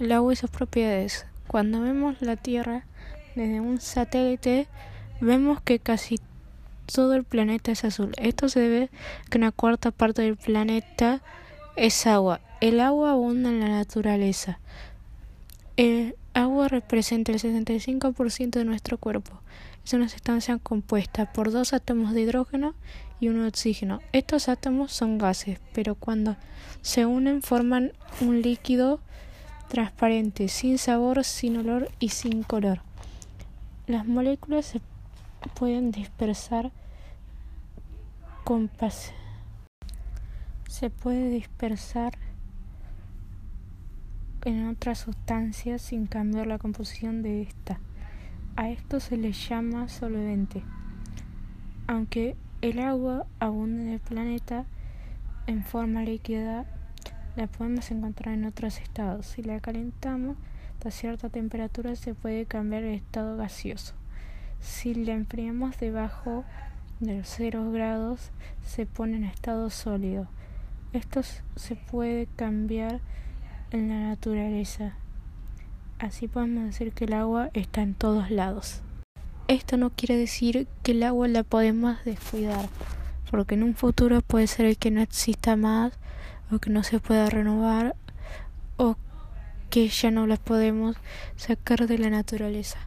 el agua y sus propiedades. Cuando vemos la Tierra desde un satélite, vemos que casi todo el planeta es azul. Esto se debe a que una cuarta parte del planeta es agua. El agua abunda en la naturaleza. El agua representa el 65% de nuestro cuerpo. Es una sustancia compuesta por dos átomos de hidrógeno y uno de oxígeno. Estos átomos son gases, pero cuando se unen forman un líquido transparente, sin sabor, sin olor y sin color. Las moléculas se pueden dispersar con se puede dispersar en otras sustancias sin cambiar la composición de esta. A esto se le llama solvente. Aunque el agua abunda en el planeta en forma líquida, la podemos encontrar en otros estados. Si la calentamos a cierta temperatura se puede cambiar el estado gaseoso. Si la enfriamos debajo de los 0 grados se pone en estado sólido. Esto se puede cambiar en la naturaleza. Así podemos decir que el agua está en todos lados. Esto no quiere decir que el agua la podemos descuidar, porque en un futuro puede ser que no exista más o que no se pueda renovar o que ya no las podemos sacar de la naturaleza.